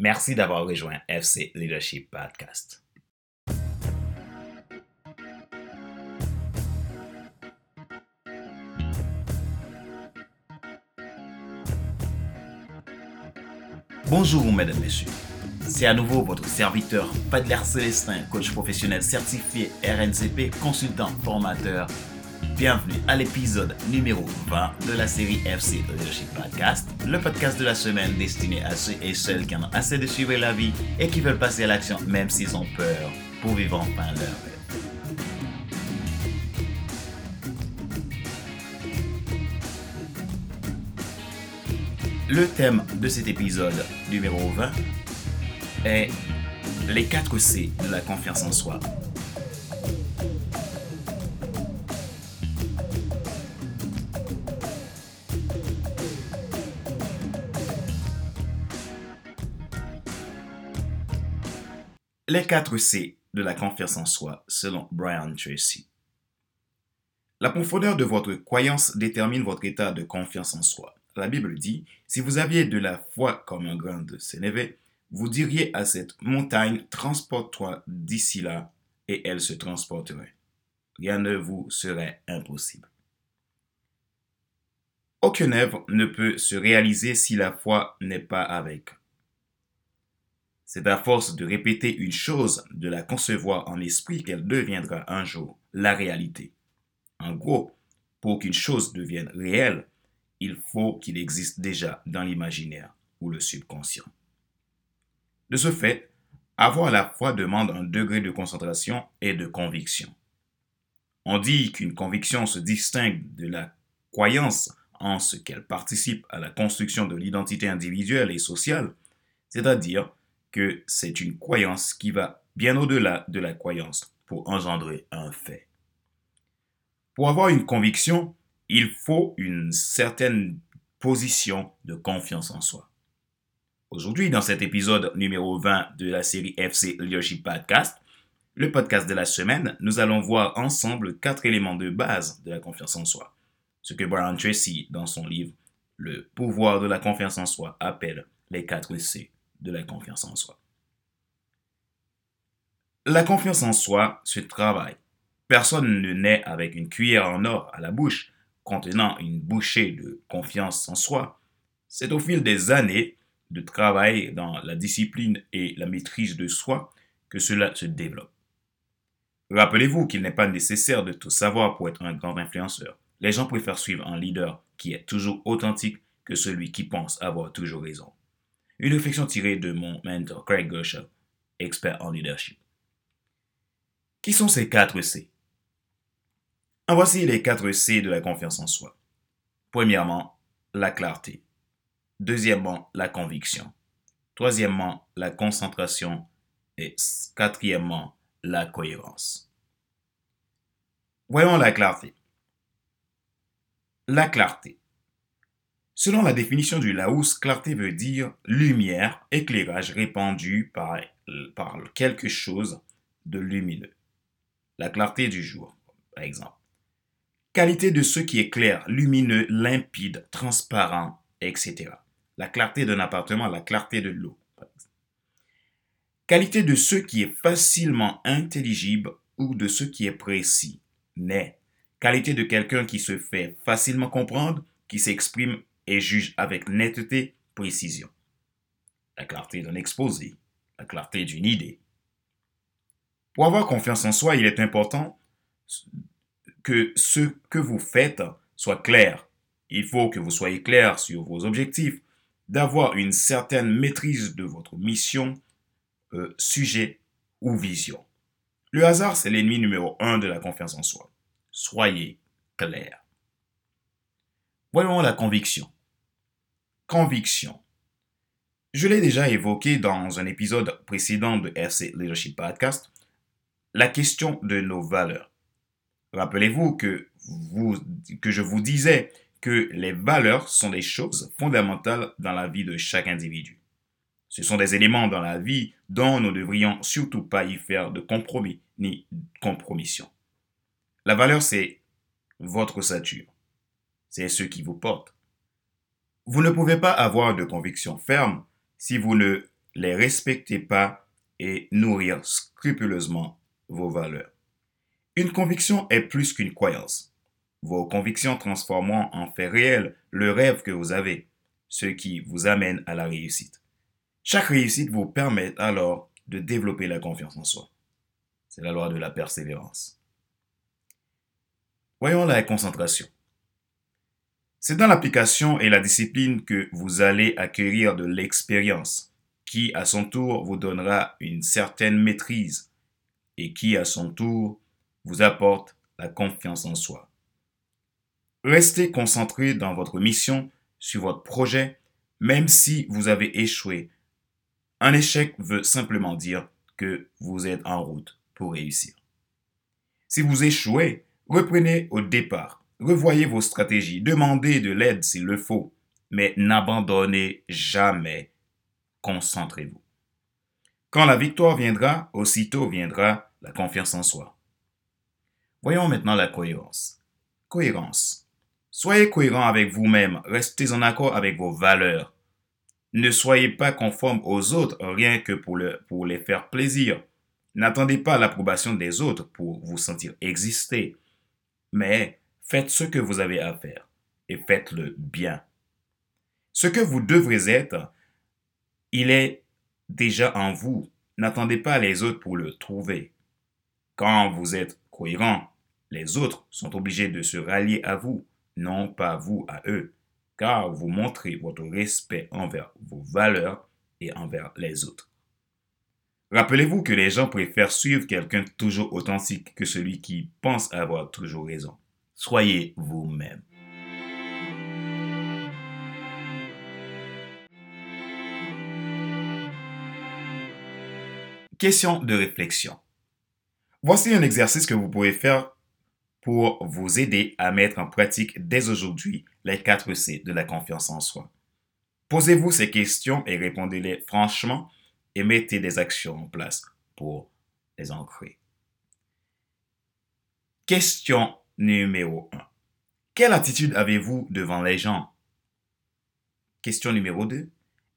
Merci d'avoir rejoint FC Leadership Podcast. Bonjour mesdames, messieurs. C'est à nouveau votre serviteur Padler Célestin, coach professionnel certifié RNCP, consultant, formateur. Bienvenue à l'épisode numéro 20 de la série FC Leadership Podcast, le podcast de la semaine destiné à ceux et celles qui en ont assez de suivre la vie et qui veulent passer à l'action même s'ils ont peur pour vivre enfin leur rêve. Le thème de cet épisode numéro 20 est les 4 C de la confiance en soi. Les 4 C de la confiance en soi selon Brian Tracy. La profondeur de votre croyance détermine votre état de confiance en soi. La Bible dit, si vous aviez de la foi comme un grain de sénévé, vous diriez à cette montagne, transporte-toi d'ici là, et elle se transporterait. Rien ne vous serait impossible. Aucune œuvre ne peut se réaliser si la foi n'est pas avec. C'est à force de répéter une chose, de la concevoir en esprit qu'elle deviendra un jour la réalité. En gros, pour qu'une chose devienne réelle, il faut qu'il existe déjà dans l'imaginaire ou le subconscient. De ce fait, avoir la foi demande un degré de concentration et de conviction. On dit qu'une conviction se distingue de la croyance en ce qu'elle participe à la construction de l'identité individuelle et sociale, c'est-à-dire que c'est une croyance qui va bien au-delà de la croyance pour engendrer un fait. Pour avoir une conviction, il faut une certaine position de confiance en soi. Aujourd'hui, dans cet épisode numéro 20 de la série FC Leadership Podcast, le podcast de la semaine, nous allons voir ensemble quatre éléments de base de la confiance en soi. Ce que Brian Tracy, dans son livre Le pouvoir de la confiance en soi, appelle les quatre C de la confiance en soi. La confiance en soi se travaille. Personne ne naît avec une cuillère en or à la bouche contenant une bouchée de confiance en soi, c'est au fil des années de travail dans la discipline et la maîtrise de soi que cela se développe. Rappelez-vous qu'il n'est pas nécessaire de tout savoir pour être un grand influenceur. Les gens préfèrent suivre un leader qui est toujours authentique que celui qui pense avoir toujours raison. Une réflexion tirée de mon mentor Craig Gershaw, expert en leadership. Qui sont ces quatre C? Voici les quatre C de la confiance en soi. Premièrement, la clarté. Deuxièmement, la conviction. Troisièmement, la concentration. Et quatrièmement, la cohérence. Voyons la clarté. La clarté. Selon la définition du Larousse, clarté veut dire lumière, éclairage répandu par, par quelque chose de lumineux. La clarté du jour, par exemple. Qualité de ce qui est clair, lumineux, limpide, transparent, etc. La clarté d'un appartement, la clarté de l'eau. Qualité de ce qui est facilement intelligible ou de ce qui est précis, net. Qualité de quelqu'un qui se fait facilement comprendre, qui s'exprime et juge avec netteté, précision. La clarté d'un exposé, la clarté d'une idée. Pour avoir confiance en soi, il est important que ce que vous faites soit clair. Il faut que vous soyez clair sur vos objectifs, d'avoir une certaine maîtrise de votre mission, euh, sujet ou vision. Le hasard, c'est l'ennemi numéro un de la confiance en soi. Soyez clair. Voyons la conviction. Conviction. Je l'ai déjà évoqué dans un épisode précédent de RC Leadership Podcast, la question de nos valeurs. Rappelez-vous que, que je vous disais que les valeurs sont des choses fondamentales dans la vie de chaque individu. Ce sont des éléments dans la vie dont nous ne devrions surtout pas y faire de compromis ni compromission. La valeur, c'est votre ossature. C'est ce qui vous porte. Vous ne pouvez pas avoir de conviction ferme si vous ne les respecter pas et nourrir scrupuleusement vos valeurs. Une conviction est plus qu'une croyance. Vos convictions transformeront en fait réel le rêve que vous avez, ce qui vous amène à la réussite. Chaque réussite vous permet alors de développer la confiance en soi. C'est la loi de la persévérance. Voyons la concentration. C'est dans l'application et la discipline que vous allez acquérir de l'expérience, qui à son tour vous donnera une certaine maîtrise et qui à son tour vous apporte la confiance en soi. Restez concentré dans votre mission, sur votre projet, même si vous avez échoué. Un échec veut simplement dire que vous êtes en route pour réussir. Si vous échouez, reprenez au départ, revoyez vos stratégies, demandez de l'aide s'il le faut, mais n'abandonnez jamais. Concentrez-vous. Quand la victoire viendra, aussitôt viendra la confiance en soi. Voyons maintenant la cohérence. Cohérence. Soyez cohérent avec vous-même, restez en accord avec vos valeurs. Ne soyez pas conforme aux autres rien que pour, pour les faire plaisir. N'attendez pas l'approbation des autres pour vous sentir exister, mais faites ce que vous avez à faire et faites-le bien. Ce que vous devrez être, il est déjà en vous. N'attendez pas les autres pour le trouver. Quand vous êtes cohérent, les autres sont obligés de se rallier à vous non pas vous à eux, car vous montrez votre respect envers vos valeurs et envers les autres. Rappelez-vous que les gens préfèrent suivre quelqu'un toujours authentique que celui qui pense avoir toujours raison. Soyez vous-même. Question de réflexion. Voici un exercice que vous pouvez faire pour vous aider à mettre en pratique dès aujourd'hui les 4 C de la confiance en soi. Posez-vous ces questions et répondez-les franchement et mettez des actions en place pour les ancrer. Question numéro 1. Quelle attitude avez-vous devant les gens? Question numéro 2.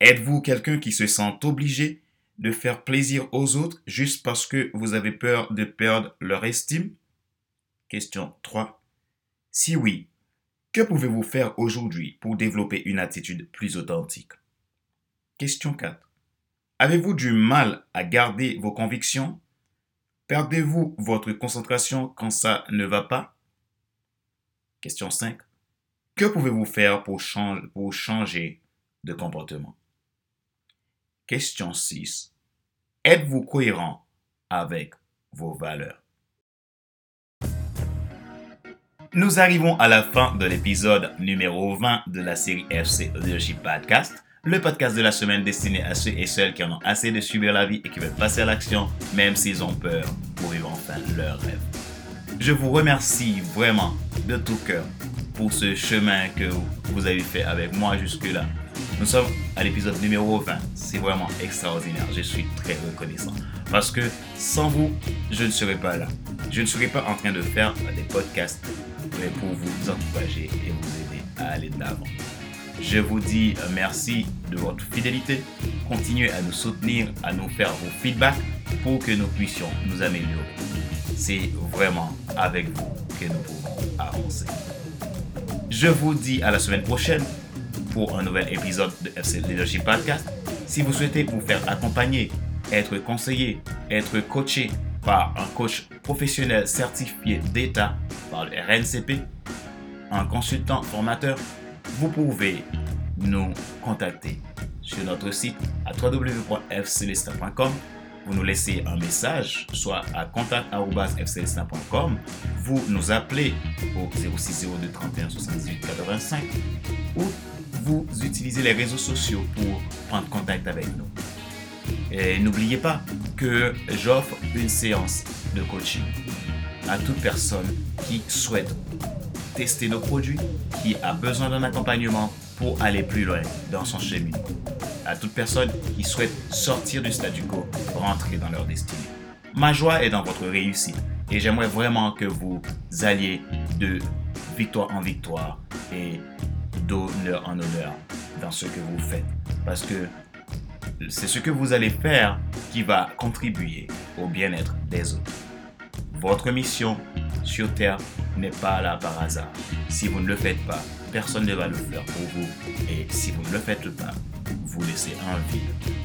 Êtes-vous quelqu'un qui se sent obligé de faire plaisir aux autres juste parce que vous avez peur de perdre leur estime? Question 3. Si oui, que pouvez-vous faire aujourd'hui pour développer une attitude plus authentique? Question 4. Avez-vous du mal à garder vos convictions? Perdez-vous votre concentration quand ça ne va pas? Question 5. Que pouvez-vous faire pour, changer de comportement? Question 6. Êtes-vous cohérent avec vos valeurs? Nous arrivons à la fin de l'épisode numéro 20 de la série FC Leadership Podcast, le podcast de la semaine destiné à ceux et celles qui en ont assez de subir la vie et qui veulent passer à l'action, même s'ils ont peur, pour vivre enfin leur rêve. Je vous remercie vraiment de tout cœur pour ce chemin que vous avez fait avec moi jusque-là. Nous sommes à l'épisode numéro 20. C'est vraiment extraordinaire. Je suis très reconnaissant. Parce que sans vous, je ne serais pas là. Je ne serais pas en train de faire des podcasts pour vous encourager et vous aider à aller de l'avant. Je vous dis euh, merci de votre fidélité. Continuez à nous soutenir, à nous faire vos feedbacks pour que nous puissions nous améliorer. C'est vraiment avec vous que nous pouvons avancer. Je vous dis à la semaine prochaine pour un nouvel épisode de FC Leadership Podcast. Si vous souhaitez vous faire accompagner, être conseillé, être coaché par un coach professionnel certifié d'État par le RNCP, un consultant formateur, vous pouvez nous contacter sur notre site à www.fcelestin.com. Vous nous laissez un message, soit à contact.fcelestin.com. Vous nous appelez au 0602 31 78 85 ou vous utilisez les réseaux sociaux pour prendre contact avec nous. Et n'oubliez pas que j'offre une séance de coaching à toute personne qui souhaite tester nos produits, qui a besoin d'un accompagnement pour aller plus loin dans son chemin. À toute personne qui souhaite sortir du statu quo, rentrer dans leur destinée. Ma joie est dans votre réussite et j'aimerais vraiment que vous alliez de victoire en victoire et d'honneur en honneur dans ce que vous faites. Parce que c'est ce que vous allez faire qui va contribuer au bien-être des autres. Votre mission sur Terre n'est pas là par hasard. Si vous ne le faites pas, personne ne va le faire pour vous. Et si vous ne le faites pas, vous laissez un vide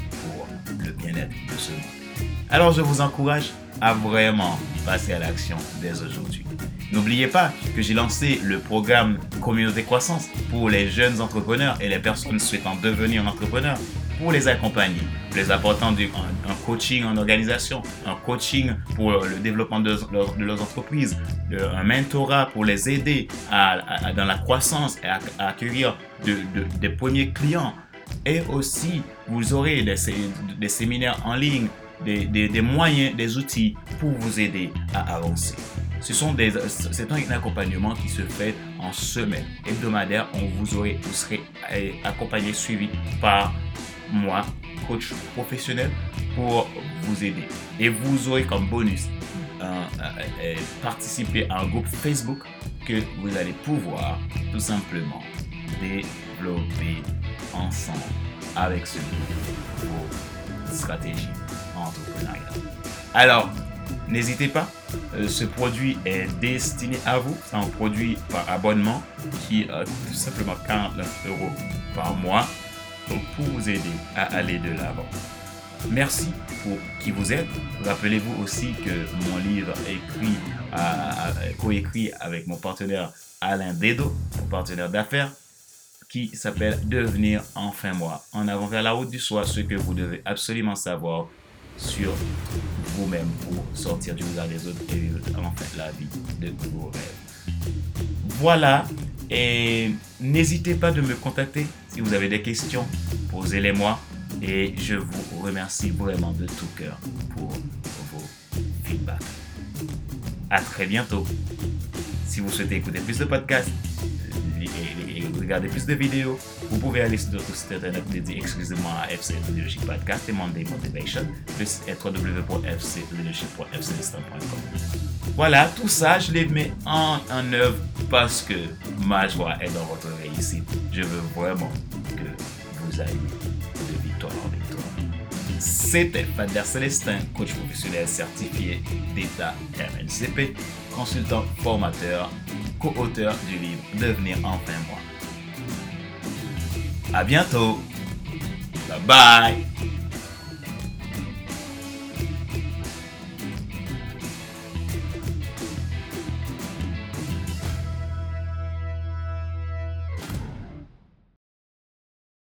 pour le bien-être de ce monde. Alors je vous encourage à vraiment passer à l'action dès aujourd'hui. N'oubliez pas que j'ai lancé le programme Communauté Croissance pour les jeunes entrepreneurs et les personnes souhaitant devenir entrepreneurs pour les accompagner, les apportant un, coaching en organisation, un coaching pour le développement de, leurs entreprises, un mentorat pour les aider dans la croissance et à, accueillir des premiers clients. Et aussi, vous aurez des, séminaires en ligne, des moyens, des outils pour vous aider à avancer. C'est un accompagnement qui se fait en semaine hebdomadaire. On vous, aurait, vous serez accompagné, suivi par moi, coach professionnel, pour vous aider. Et vous aurez comme bonus participer à un groupe Facebook que vous allez pouvoir tout simplement développer ensemble avec ce groupe vos stratégies entrepreneuriales. Alors, n'hésitez pas, euh, ce produit est destiné à vous. C'est un produit par abonnement qui coûte tout simplement 49 euros par mois pour vous aider à aller de l'avant. Merci pour qui vous êtes. Rappelez-vous aussi que mon livre écrit, coécrit avec mon partenaire Alain Dedo, mon partenaire d'affaires, qui s'appelle Devenir enfin moi. En avant vers la route du soi, ce que vous devez absolument savoir sur vous-même pour sortir du regard des autres et vivre enfin la vie de vos rêves. Voilà, et n'hésitez pas de me contacter si vous avez des questions, posez-les moi et je vous remercie vraiment de tout cœur pour vos feedbacks. À très bientôt. Si vous souhaitez écouter plus de podcasts, regarder plus de vidéos, vous pouvez aller sur notre site internet dédié exclusivement à FC Leadership Podcast et Monday Motivation, plus www.fcleadership.fcsystem.com. Voilà, tout ça, je les mets en, œuvre parce que ma joie est dans votre réussite. Je veux vraiment que vous ayez de victoire en victoire. C'était Fader Célestin, coach professionnel certifié d'État RNCP, consultant formateur, co-auteur du livre Devenir enfin moi. À bientôt. Bye bye.